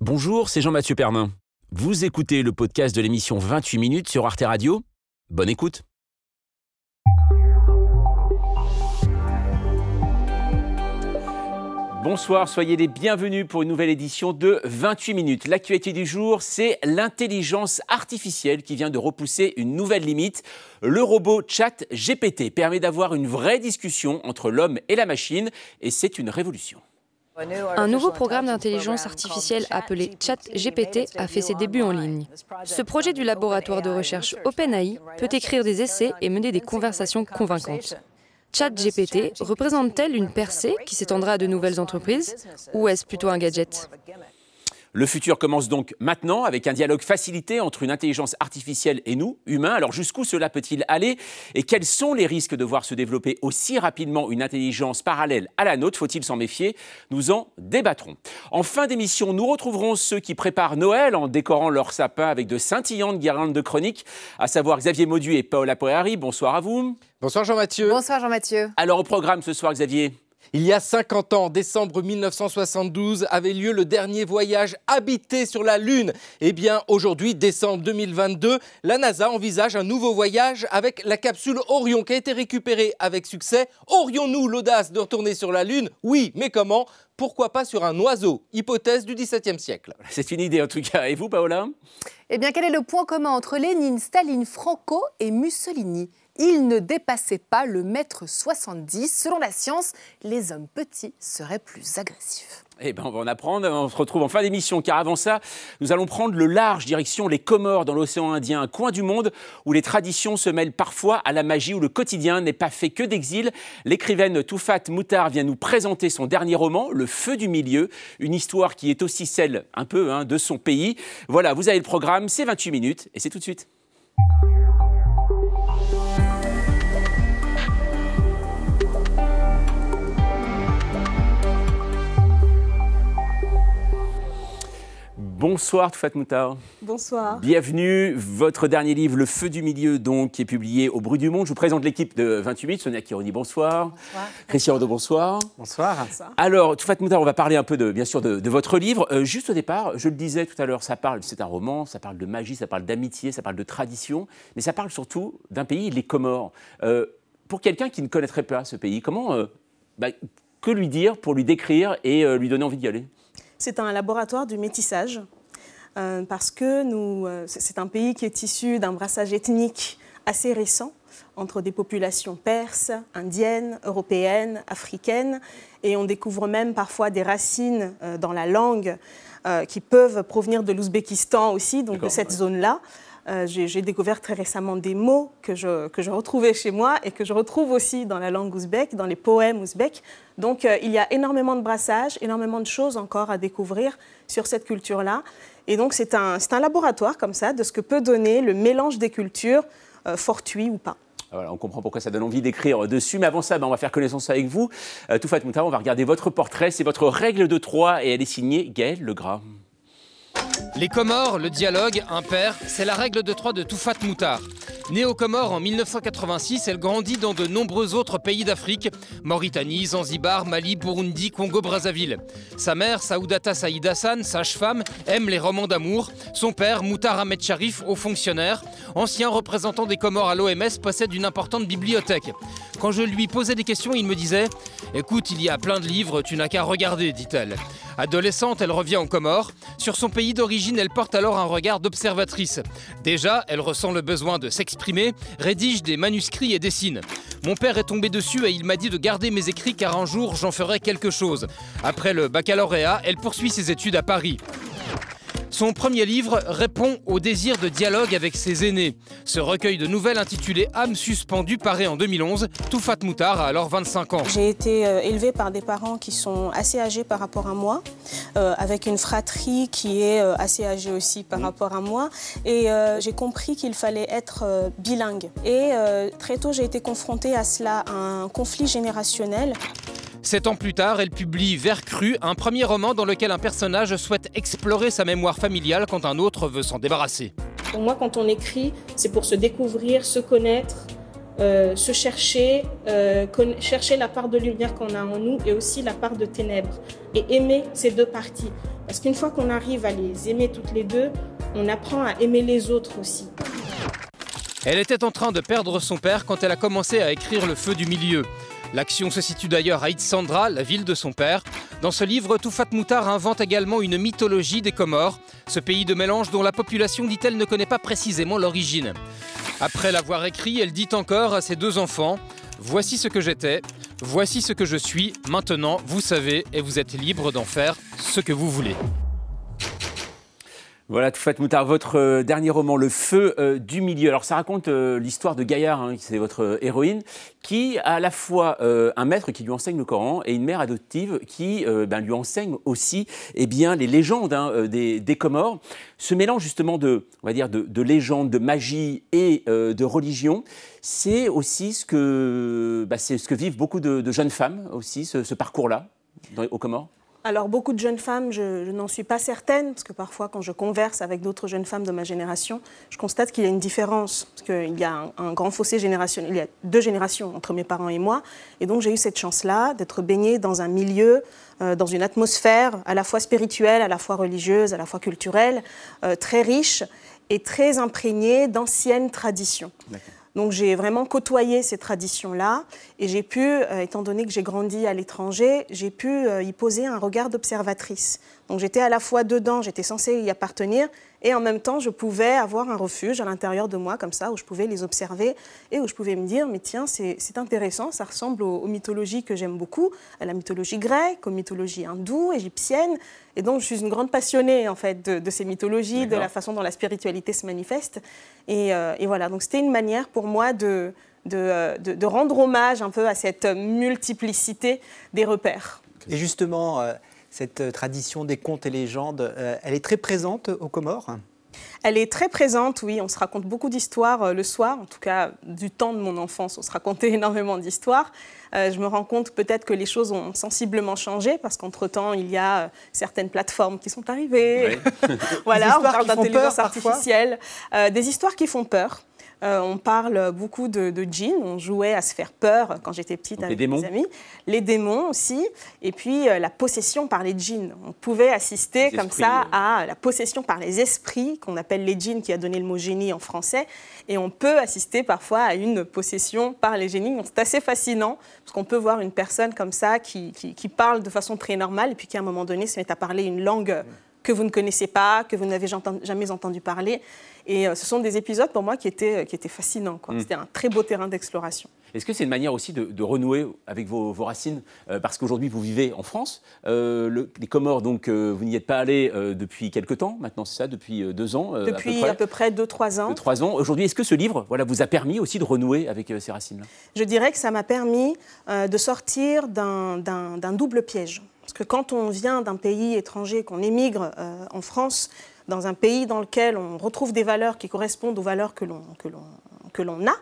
Bonjour, c'est Jean-Mathieu Pernin. Vous écoutez le podcast de l'émission 28 minutes sur Arte Radio Bonne écoute. Bonsoir, soyez les bienvenus pour une nouvelle édition de 28 minutes. L'actualité du jour, c'est l'intelligence artificielle qui vient de repousser une nouvelle limite. Le robot Chat GPT permet d'avoir une vraie discussion entre l'homme et la machine et c'est une révolution. Un nouveau programme d'intelligence artificielle appelé ChatGPT a fait ses débuts en ligne. Ce projet du laboratoire de recherche OpenAI peut écrire des essais et mener des conversations convaincantes. ChatGPT représente-t-elle une percée qui s'étendra à de nouvelles entreprises ou est-ce plutôt un gadget? Le futur commence donc maintenant avec un dialogue facilité entre une intelligence artificielle et nous, humains. Alors jusqu'où cela peut-il aller? Et quels sont les risques de voir se développer aussi rapidement une intelligence parallèle à la nôtre? Faut-il s'en méfier? Nous en débattrons. En fin d'émission, nous retrouverons ceux qui préparent Noël en décorant leur sapin avec de scintillantes guirlandes de chroniques, à savoir Xavier Maudu et Paola Poirari. Bonsoir à vous. Bonsoir Jean-Mathieu. Bonsoir Jean-Mathieu. Alors au programme ce soir, Xavier? Il y a 50 ans, décembre 1972, avait lieu le dernier voyage habité sur la Lune. Eh bien, aujourd'hui, décembre 2022, la NASA envisage un nouveau voyage avec la capsule Orion qui a été récupérée avec succès. Aurions-nous l'audace de retourner sur la Lune? Oui, mais comment? Pourquoi pas sur un oiseau? Hypothèse du XVIIe siècle. C'est une idée en tout cas. Et vous, Paola? Eh bien, quel est le point commun entre Lénine, Staline, Franco et Mussolini? Il ne dépassait pas le mètre 70. Selon la science, les hommes petits seraient plus agressifs. Eh ben, on va en apprendre. On se retrouve en fin d'émission, car avant ça, nous allons prendre le large direction les Comores dans l'océan Indien, un coin du monde où les traditions se mêlent parfois à la magie, où le quotidien n'est pas fait que d'exil. L'écrivaine Toufat Moutar vient nous présenter son dernier roman, Le Feu du Milieu, une histoire qui est aussi celle, un peu, hein, de son pays. Voilà, vous avez le programme, c'est 28 minutes, et c'est tout de suite. Bonsoir Toufat Moutar. Bonsoir. Bienvenue. Votre dernier livre, Le Feu du Milieu, donc, qui est publié au Bruit du Monde. Je vous présente l'équipe de 28. Sonia Kironi, bonsoir. Bonsoir. Christian Rodo, bonsoir. Bonsoir. Alors, Toufat Moutar, on va parler un peu, de, bien sûr, de, votre livre. Euh, juste au départ, je le disais tout à l'heure, ça parle, c'est un roman, ça parle de magie, ça parle d'amitié, ça parle de tradition, mais ça parle surtout d'un pays, les Comores. Euh, pour quelqu'un qui ne connaîtrait pas ce pays, comment, euh, bah, que lui dire pour lui décrire et lui donner envie d'y aller? C'est un laboratoire du métissage euh, parce que nous, euh, c'est un pays qui est issu d'un brassage ethnique assez récent entre des populations perses, indiennes, européennes, africaines, et on découvre même parfois des racines euh, dans la langue qui peuvent provenir de l'Ouzbékistan aussi, donc de cette zone-là. Euh, j'ai découvert très récemment des mots que je, retrouvais chez moi et que je retrouve aussi dans la langue ouzbek, dans les poèmes ouzbeks. Donc euh, il y a énormément de brassages, énormément de choses encore à découvrir sur cette culture-là. Et donc c'est un, laboratoire comme ça de ce que peut donner le mélange des cultures, euh, fortuit ou pas. Ah, voilà, on comprend pourquoi ça donne envie d'écrire dessus. Mais avant ça, ben, on va faire connaissance avec vous. Euh, Toufat Mouta, on va regarder votre portrait. C'est votre règle de Troie et elle est signée Gaël Legras. Les Comores, le dialogue, un père, c'est la règle de trois de Toufat Moutar. Née aux Comores en 1986, elle grandit dans de nombreux autres pays d'Afrique Mauritanie, Zanzibar, Mali, Burundi, Congo-Brazzaville. Sa mère, Saoudata Saïd Hassan, sage-femme, aime les romans d'amour. Son père, Moutar Ahmed Sharif, haut fonctionnaire, ancien représentant des Comores à l'OMS, possède une importante bibliothèque. Quand je lui posais des questions, il me disait Écoute, il y a plein de livres, tu n'as qu'à regarder, dit-elle. Adolescente, elle revient en Comores. Sur son pays d'origine, elle porte alors un regard d'observatrice. Déjà, elle ressent le besoin de s'exprimer, rédige des manuscrits et dessine. Mon père est tombé dessus et il m'a dit de garder mes écrits car un jour j'en ferai quelque chose. Après le baccalauréat, elle poursuit ses études à Paris. Son premier livre répond au désir de dialogue avec ses aînés. Ce recueil de nouvelles intitulé Âme suspendue paraît en 2011. Toufat Moutar a alors 25 ans. J'ai été euh, élevée par des parents qui sont assez âgés par rapport à moi, euh, avec une fratrie qui est euh, assez âgée aussi par rapport à moi. Et j'ai compris qu'il fallait être bilingue. Et très tôt, j'ai été confrontée à cela, à un conflit générationnel. Sept ans plus tard, elle publie Vert cru, un premier roman dans lequel un personnage souhaite explorer sa mémoire familiale quand un autre veut s'en débarrasser. Pour moi, quand on écrit, c'est pour se découvrir, se connaître, euh, se chercher, chercher la part de lumière qu'on a en nous et aussi la part de ténèbres, et aimer ces deux parties. Parce qu'une fois qu'on arrive à les aimer toutes les deux, on apprend à aimer les autres aussi. Elle était en train de perdre son père quand elle a commencé à écrire Le Feu du Milieu. L'action se situe d'ailleurs à Itzandra, la ville de son père. Dans ce livre, Toufat Moutar invente également une mythologie des Comores, ce pays de mélange dont la population, dit-elle, ne connaît pas précisément l'origine. Après l'avoir écrit, elle dit encore à ses deux enfants Voici ce que j'étais, voici ce que je suis, maintenant vous savez et vous êtes libre d'en faire ce que vous voulez. Voilà, Toufat Moutard, votre euh, dernier roman, Le Feu euh, du Milieu. Alors, ça raconte euh, l'histoire de Gaillard, hein, c'est votre héroïne, qui a à la fois un maître qui lui enseigne le Coran et une mère adoptive qui ben, lui enseigne aussi eh bien, les légendes hein, des, Comores. Ce mélange justement de, on va dire, de, légendes, de magie et de religion, c'est aussi ce que, bah, ce que vivent beaucoup de, jeunes femmes aussi, ce parcours-là aux Comores? Alors beaucoup de jeunes femmes, je, n'en suis pas certaine, parce que parfois quand je converse avec d'autres jeunes femmes de ma génération, je constate qu'il y a une différence, parce qu'il y a un, grand fossé générationnel, il y a deux générations entre mes parents et moi, et donc j'ai eu cette chance-là d'être baignée dans un milieu, euh, dans une atmosphère à la fois spirituelle, à la fois religieuse, à la fois culturelle, euh, très riche et très imprégnée d'anciennes traditions. Donc j'ai vraiment côtoyé ces traditions-là et j'ai pu, euh, étant donné que j'ai grandi à l'étranger, j'ai pu euh, y poser un regard d'observatrice. Donc j'étais à la fois dedans, j'étais censée y appartenir, et en même temps, je pouvais avoir un refuge à l'intérieur de moi, comme ça, où je pouvais les observer et où je pouvais me dire, mais tiens, c'est intéressant, ça ressemble aux, mythologies que j'aime beaucoup, à la mythologie grecque, aux mythologies hindoues, égyptiennes. Et donc, je suis une grande passionnée, en fait, de, ces mythologies, de la façon dont la spiritualité se manifeste. Et, euh, voilà, donc c'était une manière pour moi de, de, de, rendre hommage un peu à cette multiplicité des repères. Et justement, euh, cette euh, tradition des contes et légendes, euh, elle est très présente aux Comores? Elle est très présente, oui. On se raconte beaucoup d'histoires euh, le soir, en tout cas du temps de mon enfance, on se racontait énormément d'histoires. je me rends compte peut-être que les choses ont sensiblement changé parce qu'entre-temps, il y a certaines plateformes qui sont arrivées. voilà, on parle d'intelligence artificielle. des histoires qui font peur. Euh, on parle beaucoup de, de djinns. On jouait à se faire peur quand j'étais petite avec mes amis. Les démons aussi. Et puis euh, la possession par les djinns. On pouvait assister comme ça à la possession par les esprits, qu'on appelle les djinns, qui a donné le mot génie en français. Et on peut assister parfois à une possession par les génies. C'est assez fascinant, parce qu'on peut voir une personne comme ça qui, qui, parle de façon très normale, et puis qui à un moment donné se met à parler une langue que vous ne connaissez pas, que vous n'avez jamais entendu parler. Et euh, ce sont des épisodes pour moi qui étaient, qui étaient fascinants. Mm. C'était un très beau terrain d'exploration. Est-ce que c'est une manière aussi de, renouer avec vos, racines euh, Parce qu'aujourd'hui, vous vivez en France. Euh, les Comores, donc, vous n'y êtes pas allé depuis quelques temps, maintenant, c'est ça, depuis deux ans Depuis à peu près, deux, trois ans. trois ans. Aujourd'hui, est-ce que ce livre voilà, vous a permis aussi de renouer avec ces racines-là? Je dirais que ça m'a permis de sortir d'un double piège. Parce que quand on vient d'un pays étranger, qu'on émigre en France, dans un pays dans lequel on retrouve des valeurs qui correspondent aux valeurs que l'on a,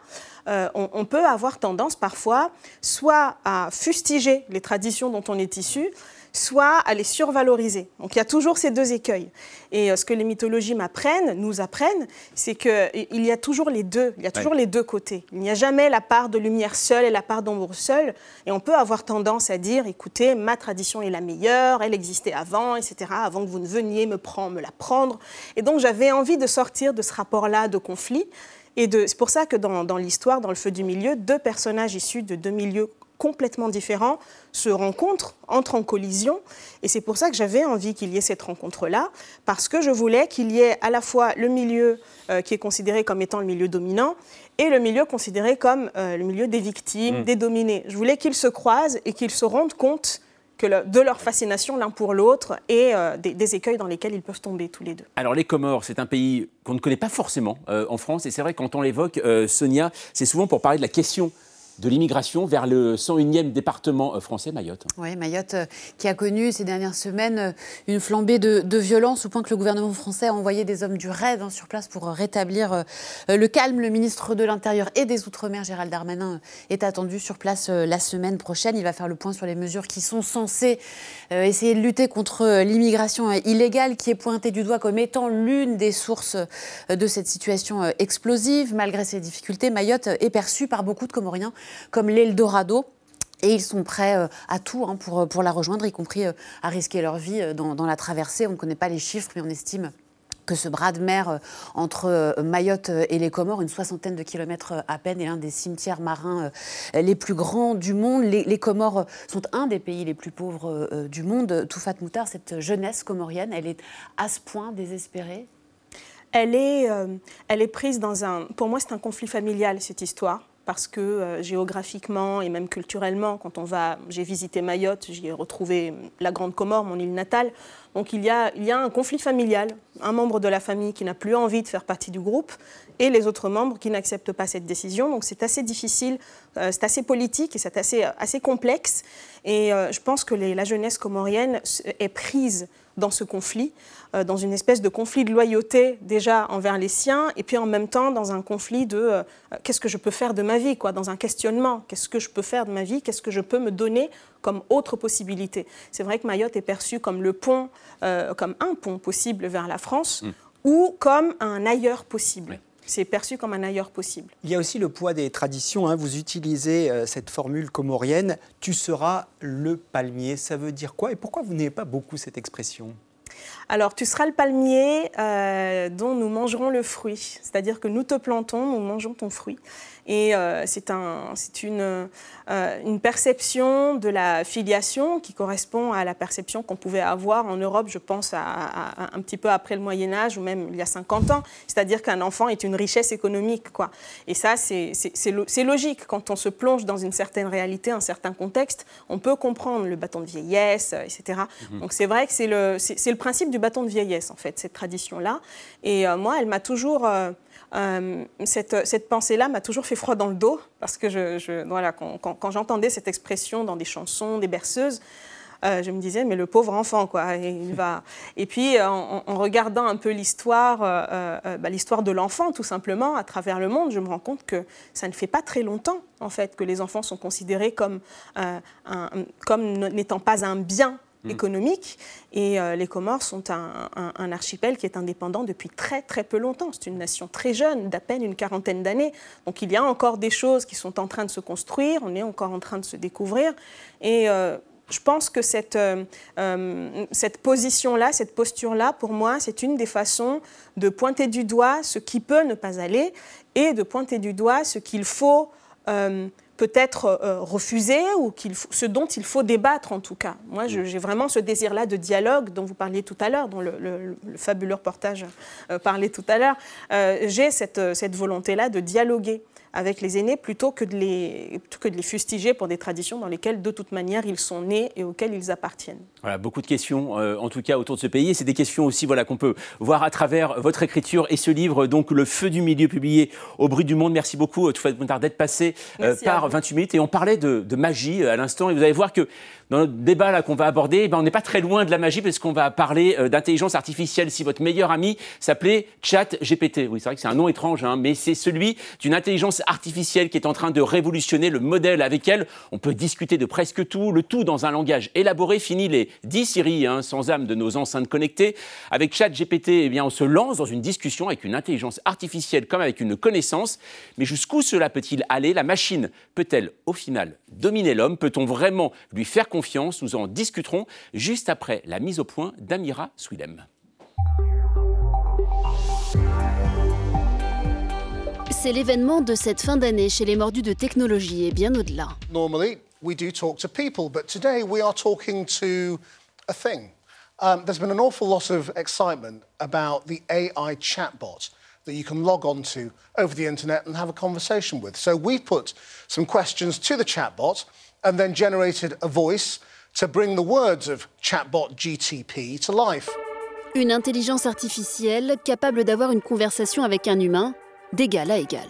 euh, on, peut avoir tendance parfois soit à fustiger les traditions dont on est issu, soit à les survaloriser. Donc il y a toujours ces deux écueils. Et euh, ce que les mythologies m'apprennent, nous apprennent, c'est qu'il y a toujours les deux, il y a toujours les deux côtés. Il n'y a jamais la part de lumière seule et la part d'ombre seule. Et on peut avoir tendance à dire, écoutez, ma tradition est la meilleure, elle existait avant, etc., avant que vous ne veniez me, prendre, me la prendre. Et donc j'avais envie de sortir de ce rapport-là de conflit. Et c'est pour ça que dans, dans l'histoire, dans le feu du milieu, deux personnages issus de deux milieux complètement différents se rencontrent, entrent en collision. Et c'est pour ça que j'avais envie qu'il y ait cette rencontre-là, parce que je voulais qu'il y ait à la fois le milieu euh, qui est considéré comme étant le milieu dominant et le milieu considéré comme euh, le milieu des victimes, mm. des dominés. Je voulais qu'ils se croisent et qu'ils se rendent compte que de leur fascination l'un pour l'autre et euh, des, écueils dans lesquels ils peuvent tomber tous les deux. Alors les Comores, c'est un pays qu'on ne connaît pas forcément en France et c'est vrai quand on l'évoque, Sonia, c'est souvent pour parler de la question de l'immigration vers le 101e département euh, français, Mayotte. Oui, Mayotte euh, qui a connu ces dernières semaines euh, une flambée de, violence au point que le gouvernement français a envoyé des hommes du RAID hein, sur place pour rétablir le calme. Le ministre de l'Intérieur et des Outre-mer, Gérald Darmanin, est attendu sur place la semaine prochaine. Il va faire le point sur les mesures qui sont censées essayer de lutter contre l'immigration illégale qui est pointée du doigt comme étant l'une des sources de cette situation explosive. Malgré ces difficultés, Mayotte est perçue par beaucoup de Comoriens comme l'Eldorado. Et ils sont prêts euh, à tout hein, pour, pour la rejoindre, y compris euh, à risquer leur vie euh, dans, la traversée. On ne connaît pas les chiffres, mais on estime que ce bras de mer entre Mayotte et les Comores, une soixantaine de kilomètres à peine, est l'un des cimetières marins les plus grands du monde. Les, Comores sont un des pays les plus pauvres du monde. Toufat Moutar, cette jeunesse comorienne, elle est à ce point désespérée? Elle est, elle est prise dans un... Pour moi, c'est un conflit familial, cette histoire parce que euh, géographiquement et même culturellement, quand on va, j'ai visité Mayotte, j'y ai retrouvé la Grande Comore, mon île natale. Donc il y, a, il y a un conflit familial, un membre de la famille qui n'a plus envie de faire partie du groupe et les autres membres qui n'acceptent pas cette décision. Donc c'est assez difficile, euh, c'est assez politique et c'est assez, assez complexe. Et euh, je pense que la jeunesse comorienne est prise dans ce conflit, euh, dans une espèce de conflit de loyauté déjà envers les siens, et puis en même temps dans un conflit de euh, qu'est-ce que je peux faire de ma vie, quoi, dans un questionnement, qu'est-ce que je peux faire de ma vie, qu'est-ce que je peux me donner comme autre possibilité? C'est vrai que Mayotte est perçu comme le pont, euh, comme un pont possible vers la France, mm. ou comme un ailleurs possible. C'est perçu comme un ailleurs possible. Il y a aussi le poids des traditions. Hein. Vous utilisez cette formule comorienne Tu seras le palmier. Ça veut dire quoi Et pourquoi vous n'avez pas beaucoup cette expression? Alors, tu seras le palmier euh, dont nous mangerons le fruit. C'est-à-dire que nous te plantons, nous mangeons ton fruit. Et euh, c'est un, une, euh, une, perception de la filiation qui correspond à la perception qu'on pouvait avoir en Europe, je pense, à, un petit peu après le Moyen Âge ou même il y a 50 ans. C'est-à-dire qu'un enfant est une richesse économique. Quoi. Et ça, c'est logique. Quand on se plonge dans une certaine réalité, un certain contexte, on peut comprendre le bâton de vieillesse, etc. Mhm. Donc c'est vrai que c'est le, le principe du bâton de vieillesse, en fait, cette tradition-là. Et euh, moi, elle m'a toujours... Euh, cette, cette pensée-là m'a toujours fait froid dans le dos, parce que je, voilà, quand, quand, j'entendais cette expression dans des chansons, des berceuses, euh, je me disais, mais le pauvre enfant, quoi. Il va... et puis, euh, en, regardant un peu l'histoire, bah, l'histoire de l'enfant, tout simplement, à travers le monde, je me rends compte que ça ne fait pas très longtemps, en fait, que les enfants sont considérés comme, un, comme n'étant pas un bien Mm. économique. Et euh, les Comores sont un, archipel qui est indépendant depuis très très peu longtemps. C'est une nation très jeune, d'à peine une quarantaine d'années. Donc il y a encore des choses qui sont en train de se construire, on est encore en train de se découvrir. Et euh, je pense que cette, euh, cette position-là, cette posture-là, pour moi, c'est une des façons de pointer du doigt ce qui peut ne pas aller et de pointer du doigt ce qu'il faut peut-être euh, refusé ou ce dont il faut débattre en tout cas. Moi, j'ai vraiment ce désir-là de dialogue dont vous parliez tout à l'heure, dont le, fabuleux reportage euh, parlait tout à l'heure. Euh, j'ai cette, cette volonté-là de dialoguer avec les aînés plutôt que de les, que de les fustiger pour des traditions dans lesquelles de toute manière ils sont nés et auxquelles ils appartiennent. Voilà, beaucoup de questions euh, en tout cas autour de ce pays et c'est des questions aussi voilà, qu'on peut voir à travers votre écriture et ce livre, donc Le Feu du Milieu publié au Bruit du Monde. Merci beaucoup Toufat Moutard d'être passé euh, par 28 minutes et on parlait de, magie euh, à l'instant et vous allez voir que dans notre débat là qu'on va aborder, eh ben, on n'est pas très loin de la magie parce qu'on va parler euh, d'intelligence artificielle. Si votre meilleur ami s'appelait Chat GPT, oui c'est vrai que c'est un nom étrange, hein, mais c'est celui d'une intelligence artificielle qui est en train de révolutionner le modèle avec elle. On peut discuter de presque tout, le tout dans un langage élaboré. Fini les 10 Siri hein, sans âme de nos enceintes connectées. Avec Chat GPT, eh bien on se lance dans une discussion avec une intelligence artificielle comme avec une connaissance. Mais jusqu'où cela peut-il aller La machine peut-elle au final dominer l'homme? Peut-on vraiment lui faire confiance? Nous en discuterons juste après la mise au point d'Amira Swilem. C'est l'événement de cette fin d'année chez les mordus de technologie et bien au-delà. Normally, we do talk to people, but today we are talking to a thing. Um, there's been an awful lot of excitement about the AI chatbot that you can log on to over the internet and have a conversation with. So we've put some questions to the chatbot and then generated a voice to bring the words of chatbot GTP to life. Une intelligence artificielle capable d'avoir une conversation avec un humain d'égal à égal.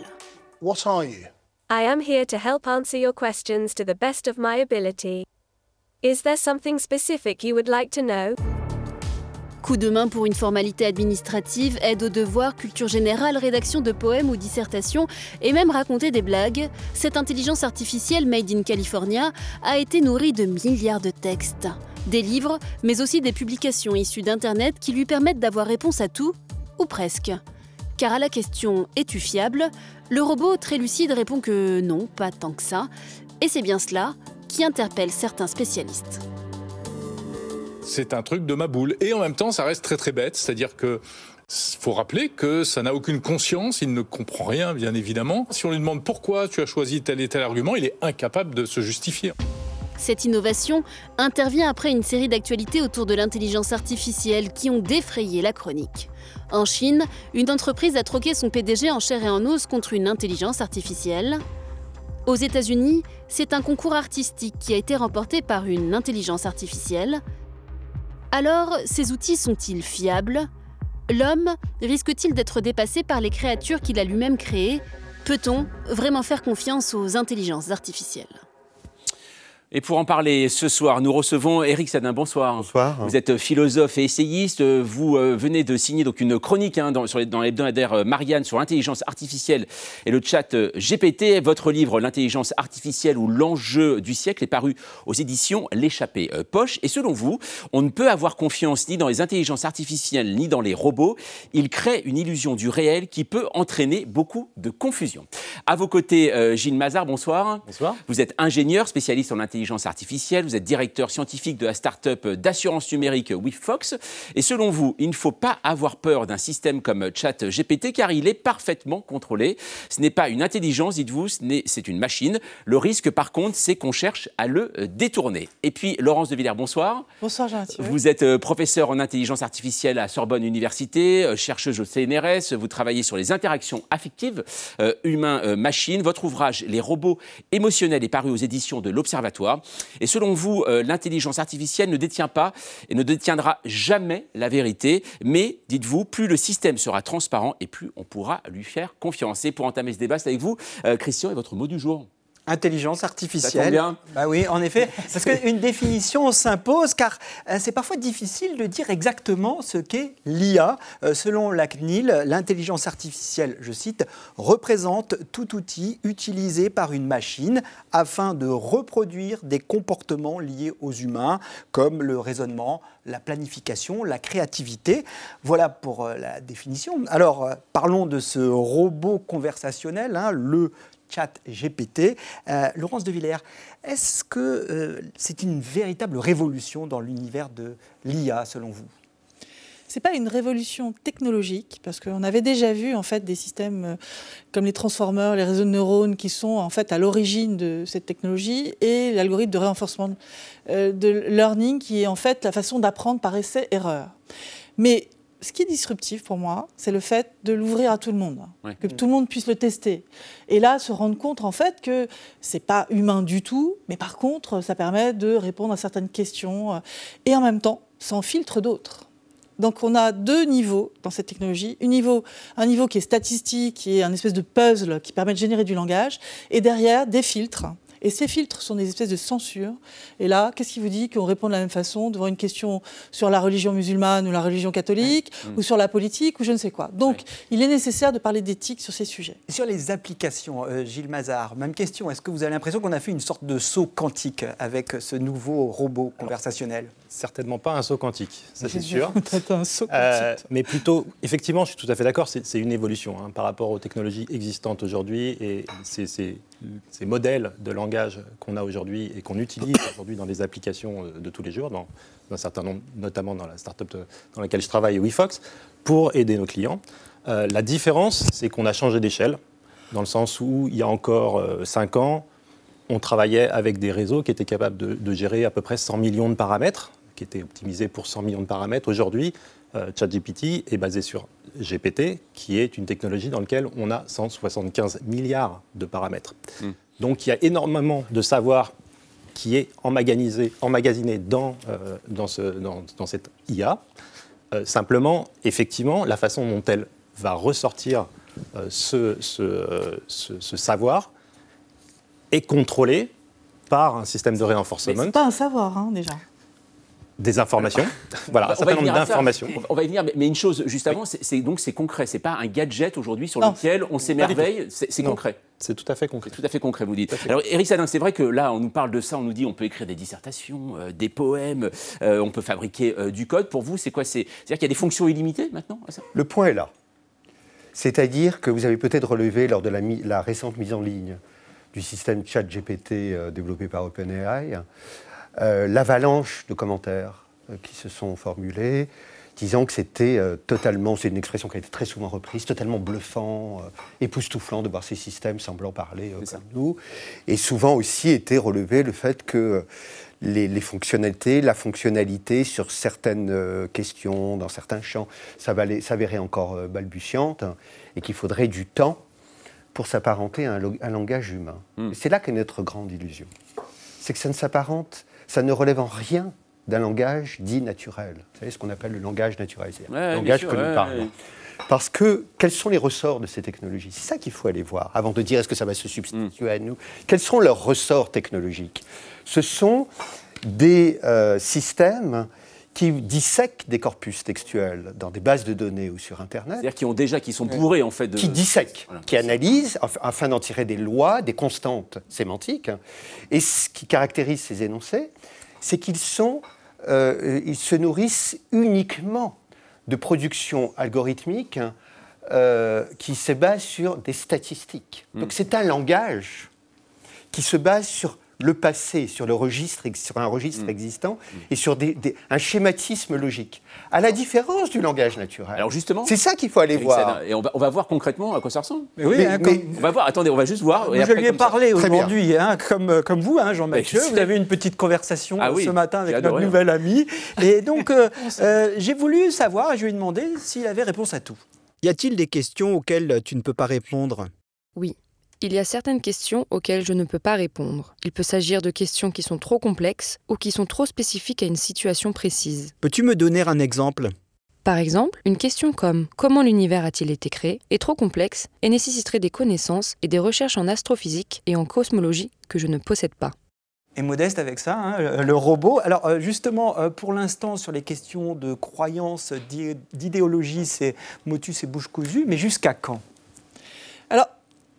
What are you? I am here to help answer your questions to the best of my ability. Is there something specific you would like to know? Coup de main pour une formalité administrative, aide aux devoirs, culture générale, rédaction de poèmes ou dissertations, et même raconter des blagues, cette intelligence artificielle made in California a été nourrie de milliards de textes. Des livres, mais aussi des publications issues d'Internet qui lui permettent d'avoir réponse à tout, ou presque. Car à la question Es-tu fiable? le robot très lucide répond que non, pas tant que ça, et c'est bien cela qui interpelle certains spécialistes c'est un truc de ma boule. Et en même temps, ça reste très très bête, c'est-à-dire que faut rappeler que ça n'a aucune conscience, il ne comprend rien, bien évidemment. Si on lui demande pourquoi tu as choisi tel et tel argument, il est incapable de se justifier. Cette innovation intervient après une série d'actualités autour de l'intelligence artificielle qui ont défrayé la chronique. En Chine, une entreprise a troqué son PDG en chair et en os contre une intelligence artificielle. Aux États-Unis, c'est un concours artistique qui a été remporté par une intelligence artificielle. Alors, ces outils sont-ils fiables? L'homme risque-t-il d'être dépassé par les créatures qu'il a lui-même créées? Peut-on vraiment faire confiance aux intelligences artificielles? Et pour en parler ce soir, nous recevons Eric Sadin. Bonsoir. Bonsoir. Vous êtes philosophe et essayiste. Vous euh, venez de signer donc une chronique hein, dans, dans l'hebdomadaire euh, Marianne sur l'intelligence artificielle et le chat euh, GPT. Votre livre, L'intelligence artificielle ou l'enjeu du siècle, est paru aux éditions L'échappée poche. Et selon vous, on ne peut avoir confiance ni dans les intelligences artificielles ni dans les robots. Ils créent une illusion du réel qui peut entraîner beaucoup de confusion. À vos côtés, Gilles Mazard, bonsoir. Bonsoir. Vous êtes ingénieur, spécialiste en intelligence artificielle. Vous êtes directeur scientifique de la start-up d'assurance numérique WeFox. Et selon vous, il ne faut pas avoir peur d'un système comme ChatGPT car il est parfaitement contrôlé. Ce n'est pas une intelligence, dites-vous, c'est une machine. Le risque, par contre, c'est qu'on cherche à le détourner. Et puis, Laurence de Villers, bonsoir. Bonsoir, jean Vous êtes euh, professeur en intelligence artificielle à Sorbonne Université, euh, chercheuse au CNRS. Vous travaillez sur les interactions affectives euh, humain-machine. Votre ouvrage Les robots émotionnels est paru aux éditions de l'Observatoire. Et selon vous, euh, l'intelligence artificielle ne détient pas et ne détiendra jamais la vérité. Mais, dites-vous, plus le système sera transparent et plus on pourra lui faire confiance. Et pour entamer ce débat, c'est avec vous, euh, Christian, et votre mot du jour. Intelligence artificielle. bien. Bah oui, en effet, parce qu'une définition s'impose, car euh, c'est parfois difficile de dire exactement ce qu'est l'IA. Euh, selon la CNIL, l'intelligence artificielle, je cite, représente tout outil utilisé par une machine afin de reproduire des comportements liés aux humains, comme le raisonnement, la planification, la créativité. Voilà pour euh, la définition. Alors, parlons de ce robot conversationnel, hein, le chat GPT. Euh, Laurence de Villers, est-ce que euh, c'est une véritable révolution dans l'univers de l'IA selon vous? C'est pas une révolution technologique parce qu'on avait déjà vu en fait des systèmes euh, comme les transformers, les réseaux de neurones qui sont en fait à l'origine de cette technologie et l'algorithme de renforcement de learning qui est en fait la façon d'apprendre par essai erreur. Mais ce qui est disruptif pour moi, c'est le fait de l'ouvrir à tout le monde, que tout le monde puisse le tester. Et là, se rendre compte en fait que c'est pas humain du tout, mais par contre, ça permet de répondre à certaines questions euh, et en même temps, ça en filtre d'autres. Donc on a deux niveaux dans cette technologie. Un niveau, un niveau qui est statistique, qui est un espèce de puzzle qui permet de générer du langage, et derrière des filtres et ces filtres sont des espèces de censure. Et là, qu'est-ce qui vous dit qu'on répond de la même façon devant une question sur la religion musulmane ou la religion catholique, ou sur la politique, ou je ne sais quoi? Donc, il est nécessaire de parler d'éthique sur ces sujets. sur les applications, euh, Gilles Mazard, même question. Est-ce que vous avez l'impression qu'on a fait une sorte de saut quantique avec ce nouveau robot conversationnel? Certainement pas un saut quantique, ça c'est sûr. un saut euh, quantique. mais plutôt, effectivement, je suis tout à fait d'accord, c'est une évolution hein, par rapport aux technologies existantes aujourd'hui et ces modèles de langage qu'on a aujourd'hui et qu'on utilise aujourd'hui dans les applications euh, de tous les jours, dans, un certain nombre, notamment dans la startup dans laquelle je travaille, WeFox, pour aider nos clients. Euh, la différence, c'est qu'on a changé d'échelle, dans le sens où il y a encore 5 ans, on travaillait avec des réseaux qui étaient capables de, gérer à peu près 100 millions de paramètres, qui étaient optimisés pour 100 millions de paramètres. Aujourd'hui, euh, ChatGPT est basé sur GPT, qui est une technologie dans laquelle on a 175 milliards de paramètres. Hmm. Donc il y a énormément de savoir qui est emmagasiné, emmagasiné dans, euh, dans, ce, dans, cette IA. Euh, simplement, effectivement, la façon dont elle va ressortir ce, ce, ce, savoir est contrôlé par un système de réenforcement. C'est pas un savoir, hein, déjà des informations. voilà, un certain nombre d'informations. On va y venir, mais une chose juste avant, c'est donc c'est concret. C'est pas un gadget aujourd'hui sur lequel on s'émerveille. C'est concret. C'est tout à fait concret. Tout à fait concret, vous dites. Alors, Eric Sadin, c'est vrai que là, on nous parle de ça, on nous dit on peut écrire des dissertations, euh, des poèmes, euh, on peut fabriquer euh, du code. Pour vous, c'est quoi? C'est-à-dire qu'il y a des fonctions illimitées maintenant Le point est là. C'est-à-dire que vous avez peut-être relevé lors de la, la, récente mise en ligne du système chat GPT développé par OpenAI euh, l'avalanche de commentaires euh, qui se sont formulés, disant que c'était euh, totalement, c'est une expression qui a été très souvent reprise, totalement bluffant, époustouflant de voir ces systèmes semblant parler comme nous. Et souvent aussi était relevé le fait que les, fonctionnalités, la fonctionnalité sur certaines questions, dans certains champs, s'avérait encore balbutiante et qu'il faudrait du temps pour s'apparenter à un, langage humain. Hmm. C'est là qu'est notre grande illusion. C'est que ça ne s'apparente ça ne relève en rien d'un langage dit naturel. Vous savez ce qu'on appelle le langage naturel, le langage que nous parlons. Parce que quels sont les ressorts de ces technologies? C'est ça qu'il faut aller voir avant de dire est-ce que ça va se substituer à nous. Quels sont leurs ressorts technologiques? Ce sont des euh, systèmes qui dissèquent des corpus textuels dans des bases de données ou sur Internet. C'est-à-dire qui ont déjà, qui sont bourrés en fait. De... Qui dissèquent, qui analysent afin d'en tirer des lois, des constantes sémantiques. Et ce qui caractérise ces énoncés, c'est qu'ils sont, euh, ils se nourrissent uniquement de productions algorithmiques euh, qui se basent sur des statistiques. Hmm. Donc c'est un langage qui se base sur le passé sur, le registre, sur un registre mm. existant mm. et sur un schématisme logique, à la différence du langage naturel. Alors justement, c'est ça qu'il faut aller voir. et on va, on va, voir concrètement à quoi ça ressemble. Mais oui, hein, on va voir. Attendez, on va juste voir. je lui ai parlé aujourd'hui, hein, comme, comme vous, hein, Jean-Mathieu. Vous avez une petite conversation ah ce matin avec notre nouvel ami. Et donc, euh, euh, j'ai voulu savoir, et je lui ai demandé s'il avait réponse à tout. Y a-t-il des questions auxquelles tu ne peux pas répondre? Oui. Il y a certaines questions auxquelles je ne peux pas répondre. Il peut s'agir de questions qui sont trop complexes ou qui sont trop spécifiques à une situation précise. Peux-tu me donner un exemple? Par exemple, une question comme Comment l'univers a-t-il été créé? est trop complexe et nécessiterait des connaissances et des recherches en astrophysique et en cosmologie que je ne possède pas. Et modeste avec ça, hein, le robot. Alors euh, justement, euh, pour l'instant, sur les questions de croyance, d'idéologie, c'est motus et bouche cousue, mais jusqu'à quand? Alors,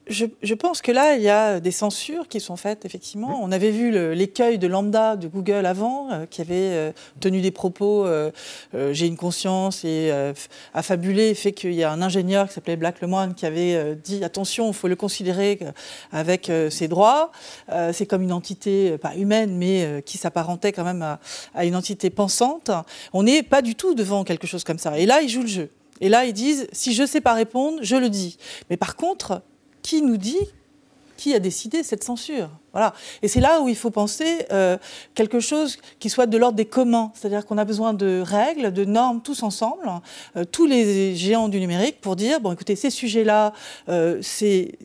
je, pense que là, il y a des censures qui sont faites, effectivement. On avait vu l'écueil de Lambda de Google avant, euh, qui avait euh, tenu des propos euh, J'ai une conscience et affabulé, fait qu'il y a un ingénieur qui s'appelait Black Lemoine qui avait dit Attention, il faut le considérer avec ses droits. C'est comme une entité, pas humaine, mais qui s'apparentait quand même à, à une entité pensante. On n'est pas du tout devant quelque chose comme ça. Et là, ils jouent le jeu. Et là, ils disent Si je ne sais pas répondre, je le dis. Mais par contre, qui nous dit qui a décidé cette censure Voilà. Et c'est là où il faut penser euh, quelque chose qui soit de l'ordre des communs, c'est-à-dire qu'on a besoin de règles, de normes tous ensemble, euh, tous les géants du numérique, pour dire bon, écoutez, ces sujets-là, euh, c'est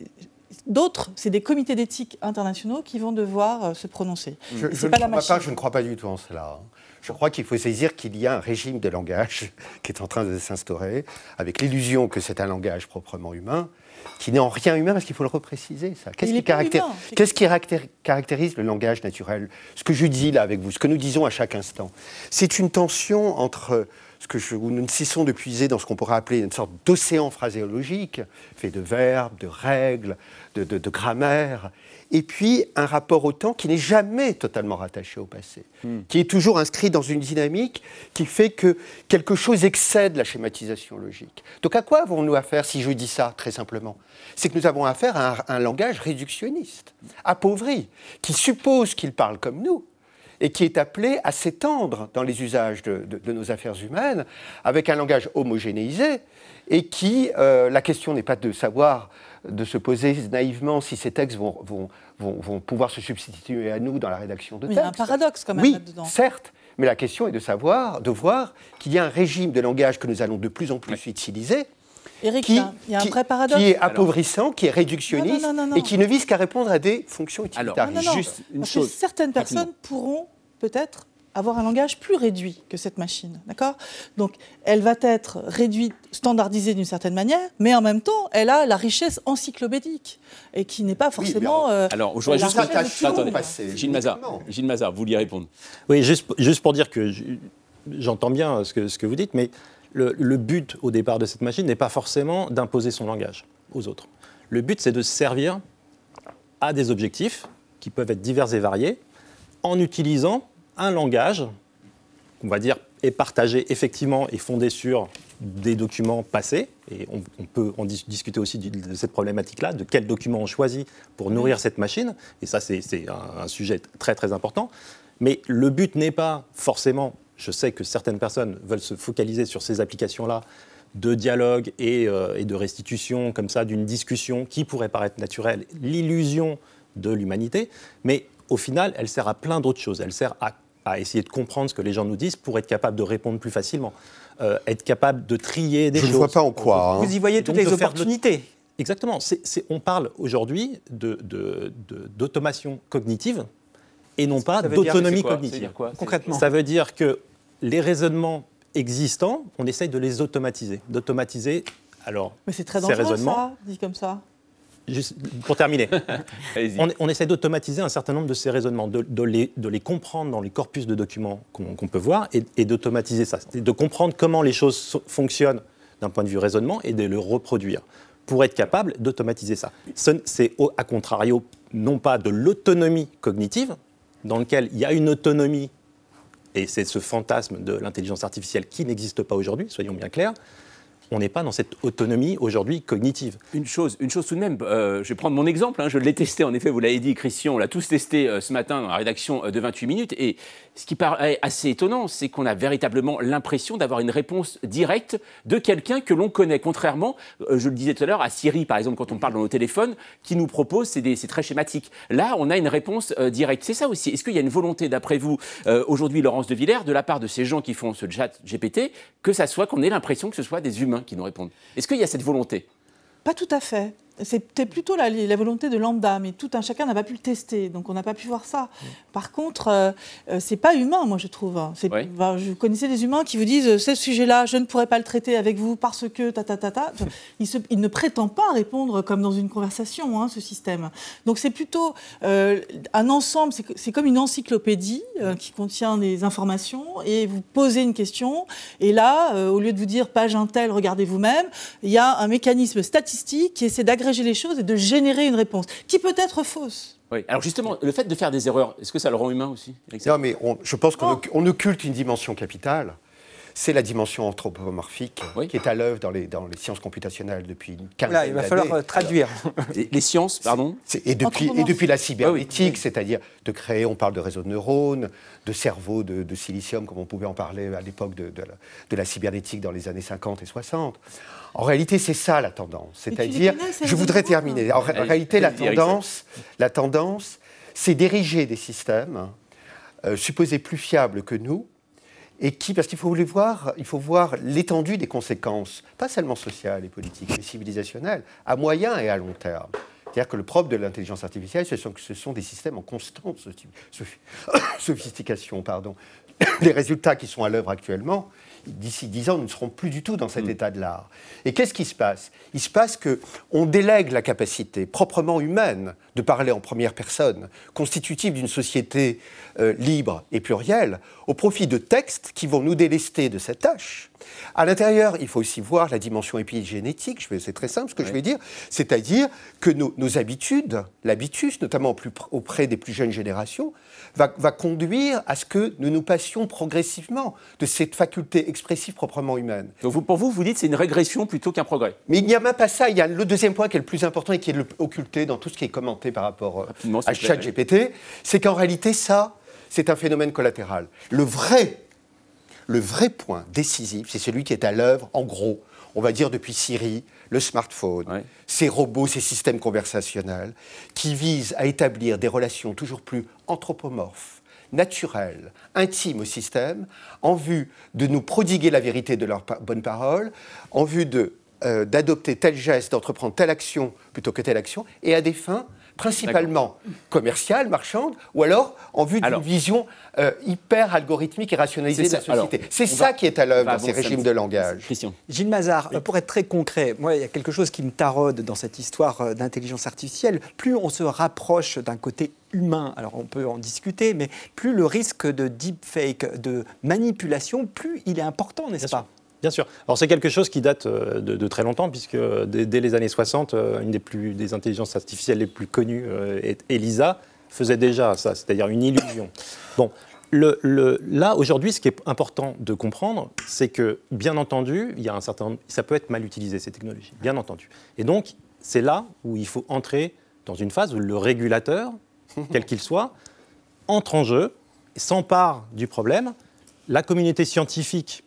D'autres, c'est des comités d'éthique internationaux qui vont devoir se prononcer. Je, je, pas ne pas, je, ne crois pas du tout en cela. Hein. Je crois qu'il faut saisir qu'il y a un régime de langage qui est en train de s'instaurer, avec l'illusion que c'est un langage proprement humain, qui n'est en rien humain, parce qu'il faut le repréciser, ça. Qu'est-ce qui, caractérise le langage naturel? Ce que je dis là avec vous, ce que nous disons à chaque instant, c'est une tension entre ce que nous ne cessons de puiser dans ce qu'on pourrait appeler une sorte d'océan phraséologique, fait de verbes, de règles, de grammaire, et puis un rapport au temps qui n'est jamais totalement rattaché au passé, hmm. qui est toujours inscrit dans une dynamique qui fait que quelque chose excède la schématisation logique. Donc à quoi avons-nous affaire si je dis ça très simplement? C'est que nous avons affaire à un, langage réductionniste, appauvri, qui suppose qu'il parle comme nous, et qui est appelé à s'étendre dans les usages de, nos affaires humaines avec un langage homogénéisé et qui, euh, la question n'est pas de savoir de se poser naïvement si ces textes vont, vont, vont, pouvoir se substituer à nous dans la rédaction de textes. Il y a un paradoxe quand même oui, là-dedans. certes, mais la question est de savoir, de voir qu'il y a un régime de langage que nous allons de plus en plus utiliser. Eric, qui, il y a un vrai paradoxe. Qui est appauvrissant, qui est réductionniste et qui ne vise qu'à répondre à des fonctions utilitaires. Alors, juste une chose. certaines personnes pourront peut-être avoir un langage plus réduit que cette machine. D'accord? Donc, elle va être réduite, standardisée d'une certaine manière, mais en même temps, elle a la richesse encyclopédique et qui n'est pas forcément. alors, euh, alors, je voudrais juste. Attendez, Gilles Mazard, Gilles Mazard, vous vouliez répondre? Oui, juste, juste pour dire que j'entends bien ce que, ce que vous dites, mais le, le but au départ de cette machine n'est pas forcément d'imposer son langage aux autres. Le but, c'est de servir à des objectifs qui peuvent être divers et variés en utilisant un langage, on va dire, est partagé effectivement et fondé sur des documents passés, et on, peut en discuter aussi de cette problématique-là, de quels documents on choisit pour nourrir cette machine, et ça c'est un, sujet très très important. Mais le but n'est pas forcément, je sais que certaines personnes veulent se focaliser sur ces applications-là, de dialogue et, euh, et de restitution comme ça d'une discussion qui pourrait paraître naturelle, l'illusion de l'humanité, mais au final, elle sert à plein d'autres choses. Elle sert à à essayer de comprendre ce que les gens nous disent pour être capable de répondre plus facilement, euh, être capable de trier des choses. Je ne vois pas en quoi. Hein. Vous y voyez toutes les opportunités. Exactement. on parle aujourd'hui d'automation de, cognitive et non pas d'autonomie cognitive. Concrètement Ça veut dire que les raisonnements existants, on essaye de les automatiser. D'automatiser, alors, Mais c'est très dangereux, ça, dit comme ça pour terminer, on, on, essaie d'automatiser un certain nombre de ces raisonnements, de, les, comprendre dans les corpus de documents qu'on peut voir et, d'automatiser ça, de comprendre comment les choses fonctionnent d'un point de vue raisonnement et de le reproduire pour être capable d'automatiser ça. C'est à contrario non pas de l'autonomie cognitive, dans lequel il y a une autonomie, et c'est ce fantasme de l'intelligence artificielle qui n'existe pas aujourd'hui, soyons bien clairs, on n'est pas dans cette autonomie aujourd'hui cognitive. Une chose, une chose tout de même, euh, je vais prendre mon exemple, hein, je l'ai testé en effet, vous l'avez dit Christian, on l'a tous testé euh, ce matin dans la rédaction euh, de 28 minutes, et ce qui paraît assez étonnant, c'est qu'on a véritablement l'impression d'avoir une réponse directe de quelqu'un que l'on connaît, contrairement, je le disais tout à l'heure, à Siri par exemple, quand on parle dans nos téléphones, qui nous propose, c'est très schématique. Là, on a une réponse directe. C'est ça aussi. Est-ce qu'il y a une volonté, d'après vous, aujourd'hui, Laurence de Villers, de la part de ces gens qui font ce chat GPT, que ça soit qu'on ait l'impression que ce soit des humains qui nous répondent. Est-ce qu'il y a cette volonté? Pas tout à fait. C'était plutôt la, volonté de lambda, mais tout un chacun n'a pas pu le tester, donc on n'a pas pu voir ça. Par contre, euh, euh, c'est pas humain, moi je trouve. Bah, je connaissais des humains qui vous disent euh, ce sujet-là, je ne pourrais pas le traiter avec vous parce que ta ta ta ta. il, ne prétend pas répondre comme dans une conversation, hein, ce système. Donc c'est plutôt un ensemble, c'est comme une encyclopédie qui contient des informations et vous posez une question et là, au lieu de vous dire page intel, regardez vous-même, il y a un mécanisme statistique qui essaie d'agréger les choses et de générer une réponse qui peut être fausse. Oui. Alors justement, le fait de faire des erreurs, est-ce que ça le rend humain aussi Non, mais je pense qu'on occulte une dimension capitale. C'est la dimension anthropomorphique qui est à l'œuvre dans les, dans les sciences computationnelles depuis une quinzaine d'années. Il va falloir euh, traduire. les, sciences, pardon Et depuis, et depuis la cybernétique, c'est-à-dire de créer, on parle de réseaux de neurones, de cerveaux de, silicium, comme on pouvait en parler à l'époque de, de, la, de la cybernétique dans les années 50 et 60. En réalité, c'est ça la tendance. C'est-à-dire, je voudrais terminer. En, réalité, la tendance, la tendance, c'est d'ériger des systèmes euh, supposés plus fiables que nous, et qui, parce qu'il faut les voir, il faut voir l'étendue des conséquences, pas seulement sociales et politiques, mais civilisationnelles, à moyen et à long terme. C'est-à-dire que le propre de l'intelligence artificielle, ce sont, ce sont des systèmes en constante sophistication. Pardon. Les résultats qui sont à l'œuvre actuellement, d'ici dix ans, nous ne serons plus du tout dans cet mm. état de l'art. Et qu'est-ce qui se passe? Il se passe qu'on délègue la capacité proprement humaine de parler en première personne, constitutive d'une société euh, libre et plurielle, au profit de textes qui vont nous délester de cette tâche. À l'intérieur, il faut aussi voir la dimension épigénétique, c'est très simple ce que je vais dire, c'est-à-dire que nos, habitudes, l'habitus, notamment auprès des plus jeunes générations, va, conduire à ce que nous nous passions progressivement de cette faculté expressive proprement humaine. Donc pour vous, vous dites c'est une régression plutôt qu'un progrès. Mais il n'y a même pas ça, il y a le deuxième point qui est le plus important et qui est occulté dans tout ce qui est commenté par rapport euh, à ChatGPT, c'est qu'en réalité ça, c'est un phénomène collatéral. Le vrai, le vrai point décisif, c'est celui qui est à l'œuvre, en gros, on va dire depuis Siri, le smartphone, ces robots, ces systèmes conversationnels, qui visent à établir des relations toujours plus anthropomorphes, naturelles, intimes au système, en vue de nous prodiguer la vérité de leurs bonnes paroles, en vue de, euh, d'adopter tel geste, d'entreprendre telle action plutôt que telle action, et à des fins principalement commerciale, marchande, ou alors en vue d'une vision euh, hyper algorithmique et rationalisée de la société. C'est ça va- qui est à l'œuvre dans ces régimes de langage. Christian. Gilles Mazard, pour être très concret, moi, il y a quelque chose qui me taraude dans cette histoire euh, d'intelligence artificielle. Plus on se rapproche d'un côté humain, alors on peut en discuter, mais plus le risque de deepfake, de manipulation, plus il est important, n'est-ce pas? Bien sûr. Alors c'est quelque chose qui date euh, de, très longtemps, puisque dès, dès les années 60, euh, une des, plus, des intelligences artificielles les plus connues, euh, est- ELISA, faisait déjà ça, c'est-à-dire une illusion. Bon, là, aujourd'hui, ce qui est important de comprendre, c'est que, bien entendu, il y a un certain, ça peut être mal utilisé, ces technologies, bien entendu. Et donc, c'est là où il faut entrer dans une phase où le régulateur, quel qu'il soit, entre en jeu, s'empare du problème. La communauté scientifique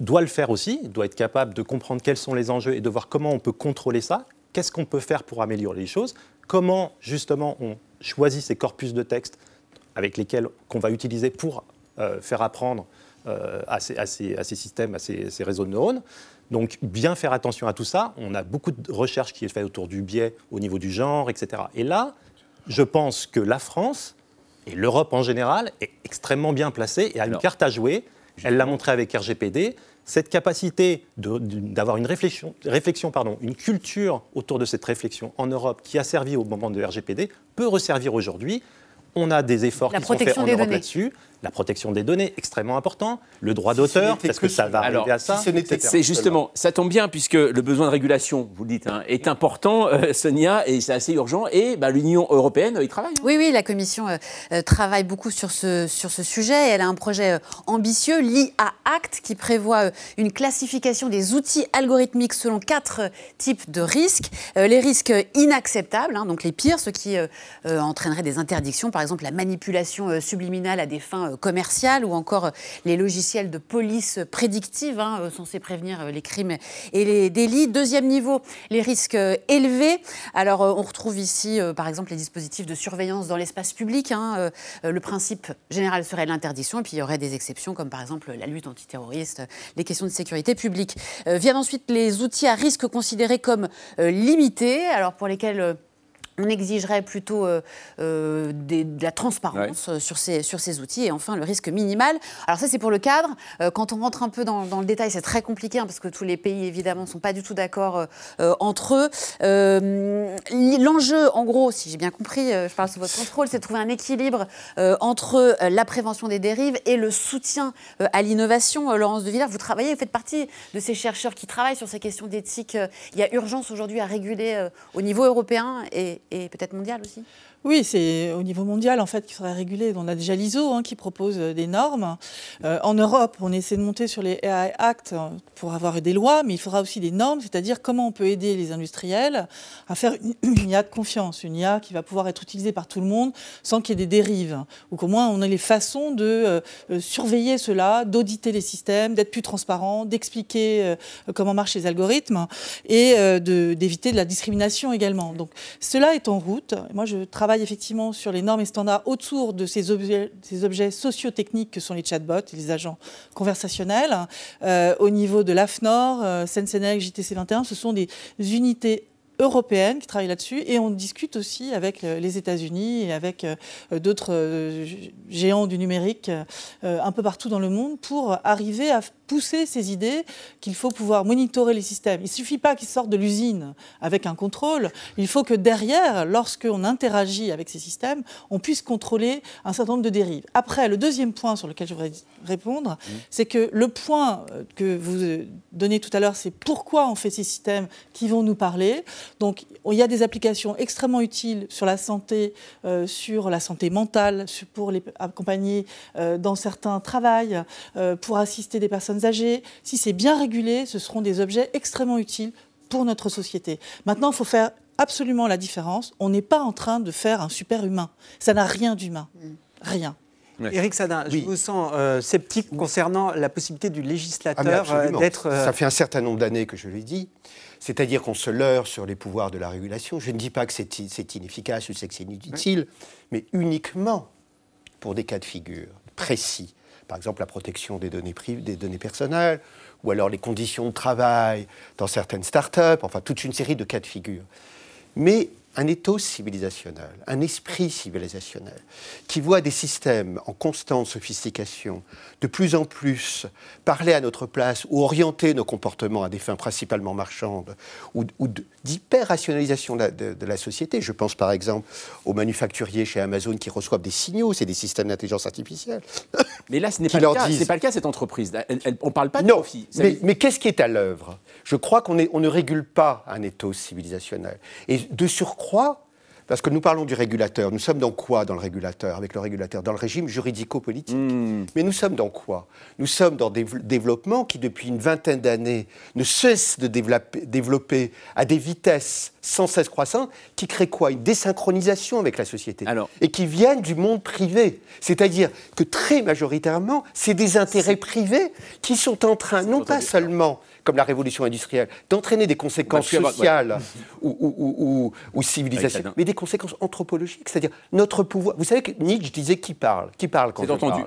doit le faire aussi, doit être capable de comprendre quels sont les enjeux et de voir comment on peut contrôler ça, qu'est-ce qu'on peut faire pour améliorer les choses, comment justement on choisit ces corpus de textes avec lesquels qu'on va utiliser pour euh, faire apprendre euh, à, ces, à ces- à ces systèmes, à ces, ces réseaux de neurones? Donc bien faire attention à tout ça. On a beaucoup de recherches qui est faite autour du biais au niveau du genre, etc. Et là, je pense que la France et l'Europe en général est extrêmement bien placée et a une carte à jouer. Elle l'a montré avec RGPD. Cette capacité d'avoir une réflexion, réflexion pardon, une culture autour de cette réflexion en Europe qui a servi au moment de RGPD peut resservir aujourd'hui. On a des efforts La qui sont faits en Europe là-dessus. La protection des données, extrêmement important. Le droit Si d'auteur, n'était parce que que ça va Alors, arriver à ça. si. C'est justement, ça tombe bien puisque le besoin de régulation, vous le dites, hein, est important, euh, Sonia, et c'est assez urgent. Et bah, l'Union européenne, euh, il travaille. hein. Oui, oui, la Commission euh, euh, travaille beaucoup sur ce, sur ce sujet. Elle a un projet euh, ambitieux, l'IA Act, qui prévoit euh, une classification des outils algorithmiques selon quatre euh, types de risques. Euh, les risques inacceptables, hein, donc les pires, ceux qui euh, euh, entraîneraient des interdictions, par exemple la manipulation euh, subliminale à des fins euh, commerciales ou encore euh, les logiciels de police prédictive hein, euh, censés prévenir les crimes et les délits. Deuxième niveau, les risques élevés. Alors on retrouve ici par exemple les dispositifs de surveillance dans l'espace public. hein. Le principe général serait l'interdiction et puis il y aurait des exceptions comme par exemple la lutte antiterroriste, les questions de sécurité publique. Viennent ensuite les outils à risque considérés comme limités, alors pour lesquels... on exigerait plutôt euh, euh, des- de la transparence euh, sur, ces, sur ces outils. Et enfin, le risque minimal. Alors ça, c'est pour le cadre. Euh, quand on rentre un peu dans, dans le détail, c'est très compliqué hein, parce que tous les pays, évidemment, ne sont pas du tout d'accord entre eux. L'enjeu, en gros, si j'ai bien compris, je parle sous votre contrôle, c'est de trouver un équilibre entre la prévention des dérives et le soutien à l'innovation. Laurence de Villers, vous travaillez, vous faites partie de ces chercheurs qui travaillent sur ces questions d'éthique. Il y a urgence aujourd'hui à réguler au niveau européen et, et peut-être mondial aussi. Oui, c'est au niveau mondial en fait qu'il faudrait réguler. On a déjà l'ISO hein, qui propose euh, des normes. Euh, en Europe, on essaie de monter sur les AI Act euh, pour avoir des lois, mais il faudra aussi des normes, c'est-à-dire comment on peut aider les industriels à faire une, une IA de confiance, une IA qui va pouvoir être utilisée par tout le monde sans qu'il y ait des dérives, ou qu'au moins on ait les façons de surveiller cela, d'auditer les systèmes, d'être plus transparent, d'expliquer comment marchent les algorithmes et euh, de- d'éviter de la discrimination également. Donc cela est en route. Moi, je travaille effectivement sur les normes et standards autour de ces objets, socio-techniques que sont les chatbots et les agents conversationnels. Euh, au niveau de l'AFNOR, euh, Sensenec, JTC 21, ce sont des unités européennes qui travaillent là-dessus et on discute aussi avec euh, les États-Unis et avec euh, d'autres géants du numérique un peu partout dans le monde pour arriver à pousser ces idées qu'il faut pouvoir monitorer les systèmes. Il ne suffit pas qu'ils sortent de l'usine avec un contrôle, il faut que derrière, lorsqu'on interagit avec ces systèmes, on puisse contrôler un certain nombre de dérives. Après, le deuxième point sur lequel je voudrais répondre, c'est que le point euh, que vous euh, donnez tout à l'heure, c'est pourquoi on fait ces systèmes qui vont nous parler. Donc, il y a des applications extrêmement utiles sur la santé, euh, sur la santé mentale, pour les accompagner euh, dans certains travails, euh, pour assister des personnes âgées. Si c'est bien régulé, ce seront des objets extrêmement utiles pour notre société. Maintenant, il faut faire absolument la différence. On n'est pas en train de faire un super humain. Ça n'a rien d'humain. Rien. Éric Sadin, je vous sens euh, sceptique concernant la possibilité du Ah, législateur euh, absolument. d'être. euh, Ça fait un certain nombre d'années que je l'ai dit. C'est-à-dire qu'on se leurre sur les pouvoirs de la régulation. Je ne dis pas que c'est inefficace ou c'est inutile, mais uniquement pour des cas de figure précis. Par exemple, la protection des données, privées, des données personnelles, ou alors les conditions de travail dans certaines start-up, enfin toute une série de cas de figure. Mais un ethos civilisationnel, un esprit civilisationnel, qui voit des systèmes en constante sophistication, de plus en plus parler à notre place ou orienter nos comportements à des fins principalement marchandes, ou, d'hyper-rationalisation de, de, la société. Je pense par exemple aux manufacturiers chez Amazon qui reçoivent des signaux, c'est des systèmes d'intelligence artificielle. Mais là, ce n'est pas, le cas. C'est pas le cas, cette entreprise. on ne parle pas de non, Mais, mais qu'est-ce qui est à l'œuvre? Je crois qu'on on ne régule pas un ethos civilisationnel. Et de surcroît, parce que nous parlons du régulateur. Nous sommes dans quoi dans le régulateur, avec le régulateur? Dans le régime juridico-politique. Hmm. Mais nous sommes dans quoi? Nous sommes dans des développements qui, depuis une vingtaine d'années, ne cessent de développer, développer, à des vitesses sans cesse croissantes, qui créent quoi? Une désynchronisation avec la société. Et qui viennent du monde privé. C'est-à-dire que très majoritairement, c'est des intérêts privés qui sont en train, non pas seulement comme la révolution industrielle, d'entraîner des conséquences sociales ou, ou, civilisationnelles, mais des conséquences anthropologiques. C'est-à-dire notre pouvoir. Vous savez que Nietzsche disait qui parle Qui parle quand on entendu.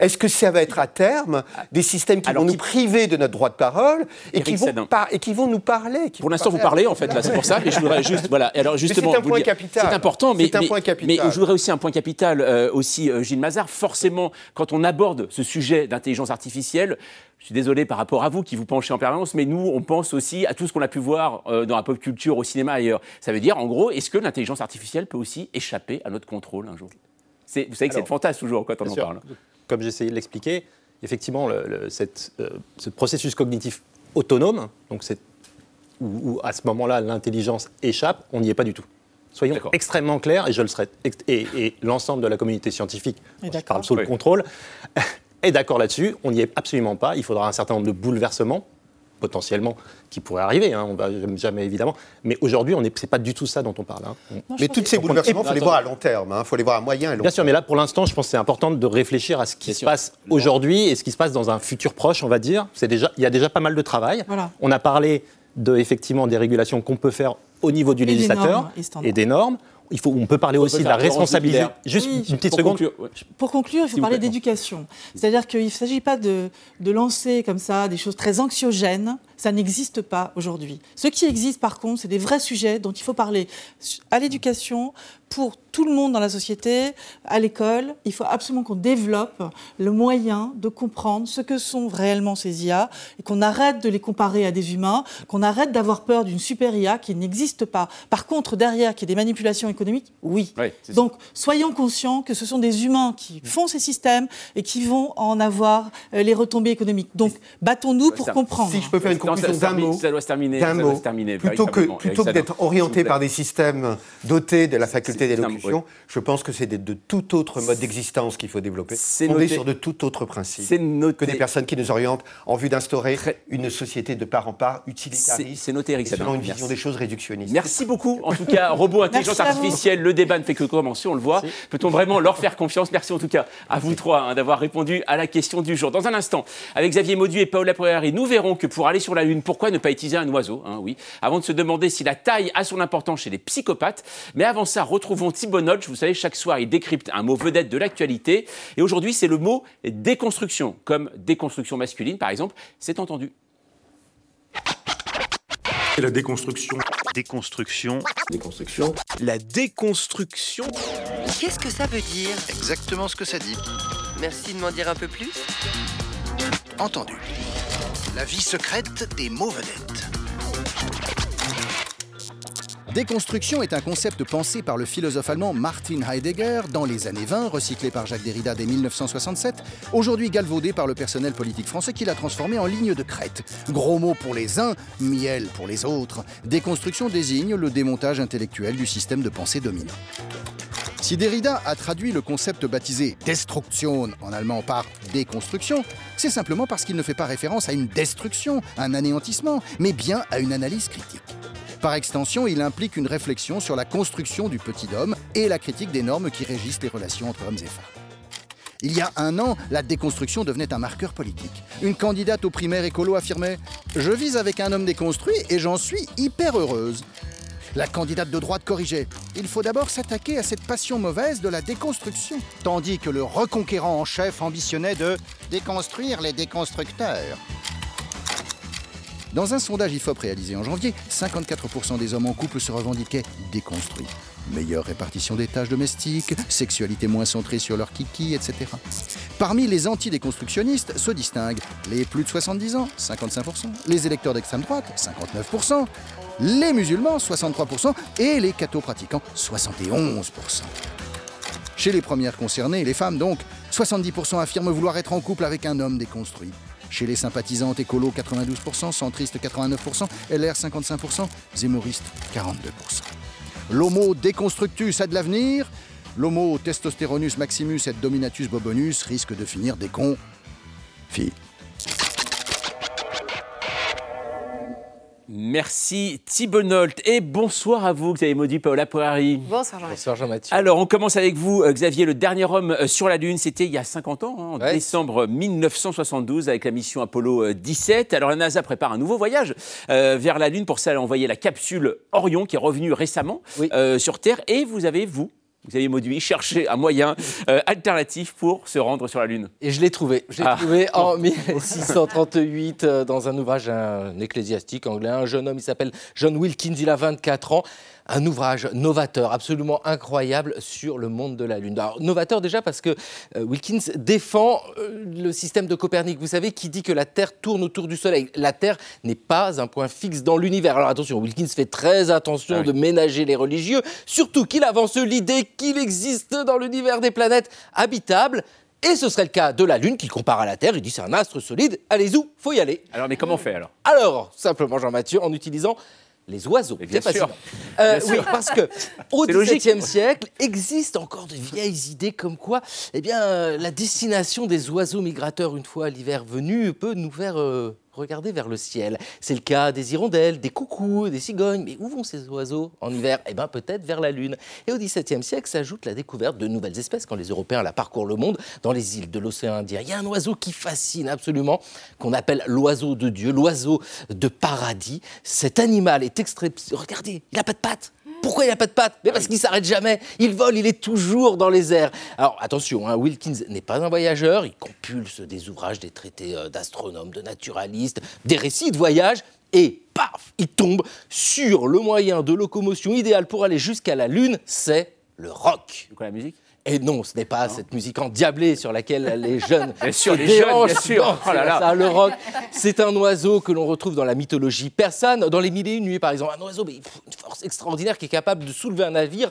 Est-ce que ça va être à terme des systèmes qui vont nous priver de notre droit de parole et, qui vont, et qui vont, nous parler Pour l'instant, vous parlez en fait là, c'est pour ça. Mais je voudrais juste voilà. Alors justement, c'est un point capital. C'est important, mais, un mais, point capital. mais je voudrais aussi un point capital euh, aussi, euh, Gilles Mazard. Forcément, quand on aborde ce sujet d'intelligence artificielle, je suis désolé par rapport à vous qui vous penchez en permanence, mais nous, on pense aussi à tout ce qu'on a pu voir euh, dans la pop culture, au cinéma ailleurs. Ça veut dire, en gros, est-ce que l'intelligence artificielle peut aussi échapper à notre contrôle un jour? Vous savez que c'est le fantasme toujours quand on en parle. Comme j'essayais de l'expliquer, effectivement, le, cette, euh, ce processus cognitif autonome, donc où, à ce moment-là l'intelligence échappe, on n'y est pas du tout. Soyons extrêmement clairs, et je le serai, et, l'ensemble de la communauté scientifique, je parle sous le contrôle, est d'accord là-dessus. On n'y est absolument pas. Il faudra un certain nombre de bouleversements potentiellement qui pourraient arriver, hein, on va jamais évidemment. Mais aujourd'hui, ce n'est pas du tout ça dont on parle. Hein. mais tous ces bouleversements, il faut les voir à long terme, il hein. faut les voir à moyen et long Bien sûr, mais là, pour l'instant, je pense que c'est important de réfléchir à ce qui se passe aujourd'hui et ce qui se passe dans un futur proche, on va dire. Déjà, il y a déjà pas mal de travail. On a parlé de, effectivement, des régulations qu'on peut faire au niveau du législateur et des normes il faut, on peut parler aussi de la responsabilité. Juste une petite seconde. Pour conclure, il faut parler d'éducation. C'est-à-dire qu'il ne s'agit pas de, de, lancer comme ça des choses très anxiogènes. Ça n'existe pas aujourd'hui. Ce qui existe, par contre, c'est des vrais sujets dont il faut parler à l'éducation, pour tout le monde dans la société, à l'école, il faut absolument qu'on développe le moyen de comprendre ce que sont réellement ces IA et qu'on arrête de les comparer à des humains, qu'on arrête d'avoir peur d'une super IA qui n'existe pas. Par contre, derrière, qu'il y ait des manipulations économiques, oui. Donc, soyons conscients que ce sont des humains qui font ces systèmes et qui vont en avoir euh, les retombées économiques. Donc, battons-nous pour comprendre. Si je peux faire une conclusion d'un mot, ça doit se terminer. plutôt que, plutôt que d'être orienté par des systèmes dotés de la faculté d'élocution, je pense que c'est de, tout autre mode d'existence qu'il faut développer, fondé sur de tout autre principe que des personnes qui nous orientent en vue d'instaurer une société de part en part utilitariste. C'est noté, Eric Selon une vision des choses réductionnistes. Merci beaucoup. En tout cas, robot, intelligence artificielle, le débat ne fait que commencer, on le voit. Peut-on vraiment leur faire confiance? Merci en tout cas à vous trois hein, d'avoir répondu à la question du jour. Dans un instant, avec Xavier Maudu et Paola Poirari, nous verrons que pour aller sur la Lune, pourquoi ne pas utiliser un oiseau hein, Oui, avant de se demander si la taille a son importance chez les psychopathes. Mais avant ça, retrouvons retrouvons Thibaut Notch. Vous savez, chaque soir, il décrypte un mot vedette de l'actualité. Et aujourd'hui, c'est le mot déconstruction, comme déconstruction masculine, par exemple. C'est entendu. La déconstruction. Déconstruction. Déconstruction. La déconstruction. Qu'est-ce que ça veut dire? Exactement ce que ça dit. Merci de m'en dire un peu plus. Entendu. La vie secrète des mots vedettes. Déconstruction est un concept pensé par le philosophe allemand Martin Heidegger dans les années 20, recyclé par Jacques Derrida dès 1967, aujourd'hui galvaudé par le personnel politique français qui l'a transformé en ligne de crête. Gros mot pour les uns, miel pour les autres. Déconstruction désigne le démontage intellectuel du système de pensée dominant. Si Derrida a traduit le concept baptisé Destruktion en allemand par déconstruction, c'est simplement parce qu'il ne fait pas référence à une destruction, un anéantissement, mais bien à une analyse critique. Par extension, il implique une réflexion sur la construction du petit homme et la critique des normes qui régissent les relations entre hommes et femmes. Il y a un an, la déconstruction devenait un marqueur politique. Une candidate au primaire écolo affirmait ⁇ Je vis avec un homme déconstruit et j'en suis hyper heureuse ⁇ la candidate de droite corrigeait ⁇ Il faut d'abord s'attaquer à cette passion mauvaise de la déconstruction ⁇ tandis que le reconquérant en chef ambitionnait de déconstruire les déconstructeurs. Dans un sondage IFOP réalisé en janvier, 54% des hommes en couple se revendiquaient déconstruits. Meilleure répartition des tâches domestiques, sexualité moins centrée sur leur kiki, etc. Parmi les anti-déconstructionnistes se distinguent les plus de 70 ans, 55%, les électeurs d'extrême droite, 59%, les musulmans, 63%, et les cathos pratiquants, 71%. Chez les premières concernées, les femmes donc, 70% affirment vouloir être en couple avec un homme déconstruit. Chez les sympathisantes écolo, 92%, centristes, 89%, LR, 55%, zémoristes, 42%. L'homo déconstructus a de l'avenir, l'homo testosteronus maximus et dominatus bobonus risque de finir des cons. Merci Thibonolt et bonsoir à vous Xavier Maudy, Paola Poirari. Bonsoir Jean-Mathieu. Bonsoir Jean-Mathieu. Alors on commence avec vous euh, Xavier, le dernier homme euh, sur la Lune, c'était il y a 50 ans, hein, en Ouais. décembre 1972 avec la mission Apollo euh, 17. Alors la NASA prépare un nouveau voyage euh, vers la Lune, pour ça elle a envoyé la capsule Orion qui est revenue récemment euh, sur Terre et vous avez vous Xavier Mauduit, cherché un moyen euh, alternatif pour se rendre sur la Lune. Et je l'ai trouvé. Je l'ai Ah. trouvé en 1638 euh, dans un ouvrage d'un ecclésiastique anglais. Un jeune homme, il s'appelle John Wilkins, il a 24 ans. Un ouvrage novateur, absolument incroyable sur le monde de la Lune. Alors, novateur déjà parce que euh, Wilkins défend euh, le système de Copernic, vous savez, qui dit que la Terre tourne autour du Soleil. La Terre n'est pas un point fixe dans l'univers. Alors attention, Wilkins fait très attention Ah oui. de ménager les religieux, surtout qu'il avance l'idée qu'il existe dans l'univers des planètes habitables. Et ce serait le cas de la Lune qu'il compare à la Terre. Il dit c'est un astre solide, allez-y, faut y aller. Alors mais comment on fait alors? Alors, simplement Jean-Mathieu, en utilisant les oiseaux. bien C'est sûr. fascinant. Euh, Bien oui, sûr. parce que au. XVIIe siècle existent encore de vieilles idées comme quoi, eh bien, la destination des oiseaux migrateurs une fois l'hiver venu peut nous faire euh, regarder vers le ciel. C'est le cas des hirondelles, des coucous, des cigognes. Mais où vont ces oiseaux en hiver? Eh bien, peut-être vers la Lune. Et au XVIIe siècle s'ajoute la découverte de nouvelles espèces quand les Européens la parcourent le monde dans les îles de l'océan Indien. Il y a un oiseau qui fascine absolument, qu'on appelle l'oiseau de Dieu, l'oiseau de paradis. Cet animal est extrait. Regardez, il n'a pas de pattes. Pourquoi il n'a pas de pattes Mais parce qu'il s'arrête jamais. Il vole, il est toujours dans les airs. Alors attention, hein, Wilkins n'est pas un voyageur. Il compulse des ouvrages, des traités euh, d'astronomes, de naturalistes, des récits de voyage. Et paf, il tombe sur le moyen de locomotion idéal pour aller jusqu'à la Lune, c'est le rock. La musique? Et non, ce n'est pas cette musique endiablée sur laquelle les jeunes Bien sûr, se les jeunes, déhanchent. bien sûr. Oh là c'est là. ça, le rock, c'est un oiseau que l'on retrouve dans la mythologie persane, dans les mille et une nuits par exemple. Un oiseau, mais une force extraordinaire qui est capable de soulever un navire.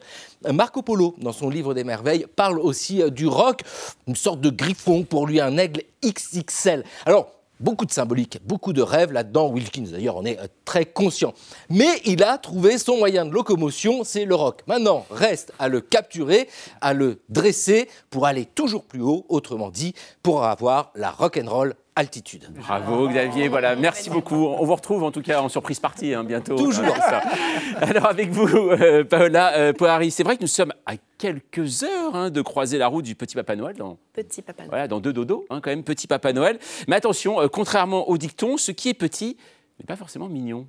Marco Polo, dans son livre des merveilles, parle aussi euh, du rock, une sorte de griffon, pour lui un aigle XXL. Alors, Beaucoup de symbolique, beaucoup de rêves là-dedans. Wilkins, d'ailleurs, en est euh, très conscient. Mais il a trouvé son moyen de locomotion, c'est le rock. Maintenant, reste à le capturer, à le dresser pour aller toujours plus haut, autrement dit, pour avoir la rock'n'roll altitude. Bravo Xavier, voilà, merci beaucoup. On vous retrouve en tout cas en surprise partie hein, bientôt. Toujours. Hein, c'est ça. Alors avec vous, euh, Paola euh, c'est vrai que nous sommes à quelques heures hein, de croiser la route du petit Papa Noël dans, Petit papa. Noël. voilà, dans deux dodos, hein, quand même, petit Papa Noël. Mais attention, euh, contrairement au dicton, ce qui est petit n'est pas forcément mignon.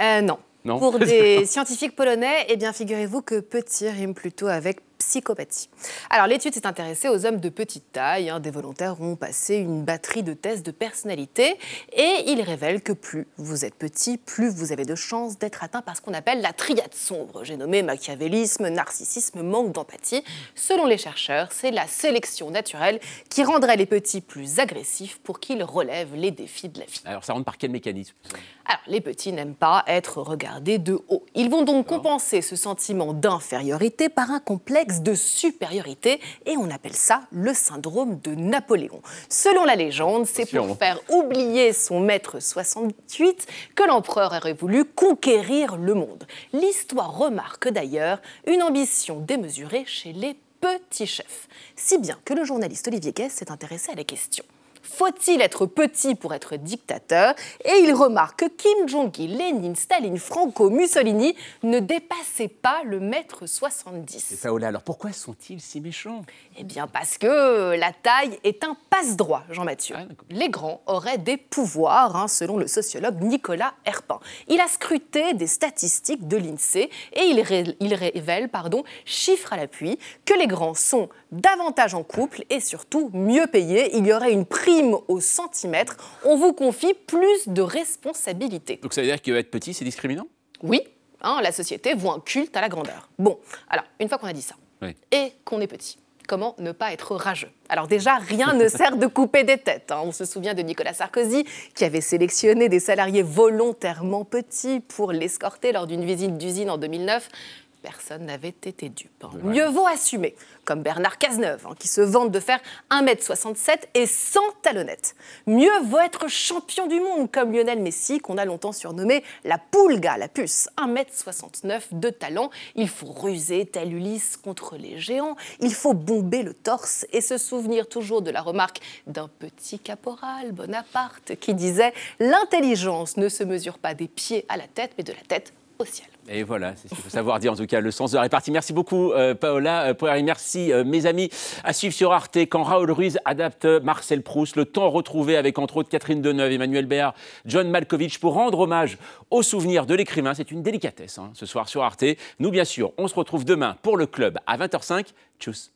Euh, non. Non. Pour des scientifiques polonais, eh bien, figurez-vous que petit rime plutôt avec psychopathie. Alors, l'étude s'est intéressée aux hommes de petite taille. hein. Des volontaires ont passé une batterie de tests de personnalité et ils révèlent que plus vous êtes petit, plus vous avez de chances d'être atteint par ce qu'on appelle la triade sombre. J'ai nommé machiavélisme, narcissisme, manque d'empathie. Selon les chercheurs, c'est la sélection naturelle qui rendrait les petits plus agressifs pour qu'ils relèvent les défis de la vie. Alors ça rentre par quel mécanisme Alors, les petits n'aiment pas être regardés de haut. Ils vont donc compenser ce sentiment d'infériorité par un complexe de supériorité et on appelle ça le syndrome de Napoléon. Selon la légende, c'est pour faire oublier son maître 68 que l'empereur aurait voulu conquérir le monde. L'histoire remarque d'ailleurs une ambition démesurée chez les petits chefs, si bien que le journaliste Olivier Guest s'est intéressé à la question. Faut-il être petit pour être dictateur Et il remarque que Kim Jong-il, Lénine, Staline, Franco, Mussolini ne dépassaient pas le mètre 70. Et Paola, alors pourquoi sont-ils si méchants? Eh bien parce que la taille est un passe-droit, Jean-Mathieu. Les grands auraient des pouvoirs, hein, selon le sociologue Nicolas Herpin. Il a scruté des statistiques de l'INSEE et il, ré- il révèle, pardon, chiffres à l'appui, que les grands sont davantage en couple et surtout mieux payés. Il y aurait une priorité prime au centimètre, on vous confie plus de responsabilités. Donc ça veut dire qu'être petit, c'est discriminant? Oui, hein, la société voit un culte à la grandeur. Bon, alors, une fois qu'on a dit ça, et qu'on est petit, comment ne pas être rageux? Alors déjà, rien ne sert de couper des têtes. hein. On se souvient de Nicolas Sarkozy qui avait sélectionné des salariés volontairement petits pour l'escorter lors d'une visite d'usine en 2009. Personne n'avait été dupe. hein. Mieux vaut assumer, comme Bernard Cazeneuve, hein, qui se vante de faire 1m67 et sans talonnettes. Mieux vaut être champion du monde, comme Lionel Messi, qu'on a longtemps surnommé la Pulga, la puce. 1m69 de talent. Il faut ruser tel Ulysse contre les géants. Il faut bomber le torse et se souvenir toujours de la remarque d'un petit caporal, Bonaparte, qui disait L'intelligence ne se mesure pas des pieds à la tête, mais de la tête au ciel. Et voilà, c'est ce qu'il faut savoir dire en tout cas. Le sens de la répartie. Merci beaucoup, euh, Paola. Euh, merci, euh, mes amis. À suivre sur Arte quand Raoul Ruiz adapte Marcel Proust. Le temps retrouvé avec entre autres Catherine Deneuve, Emmanuel Béard, John Malkovich pour rendre hommage aux souvenirs de l'écrivain. C'est une délicatesse hein, ce soir sur Arte. Nous, bien sûr, on se retrouve demain pour le club à 20h05. Tchuss.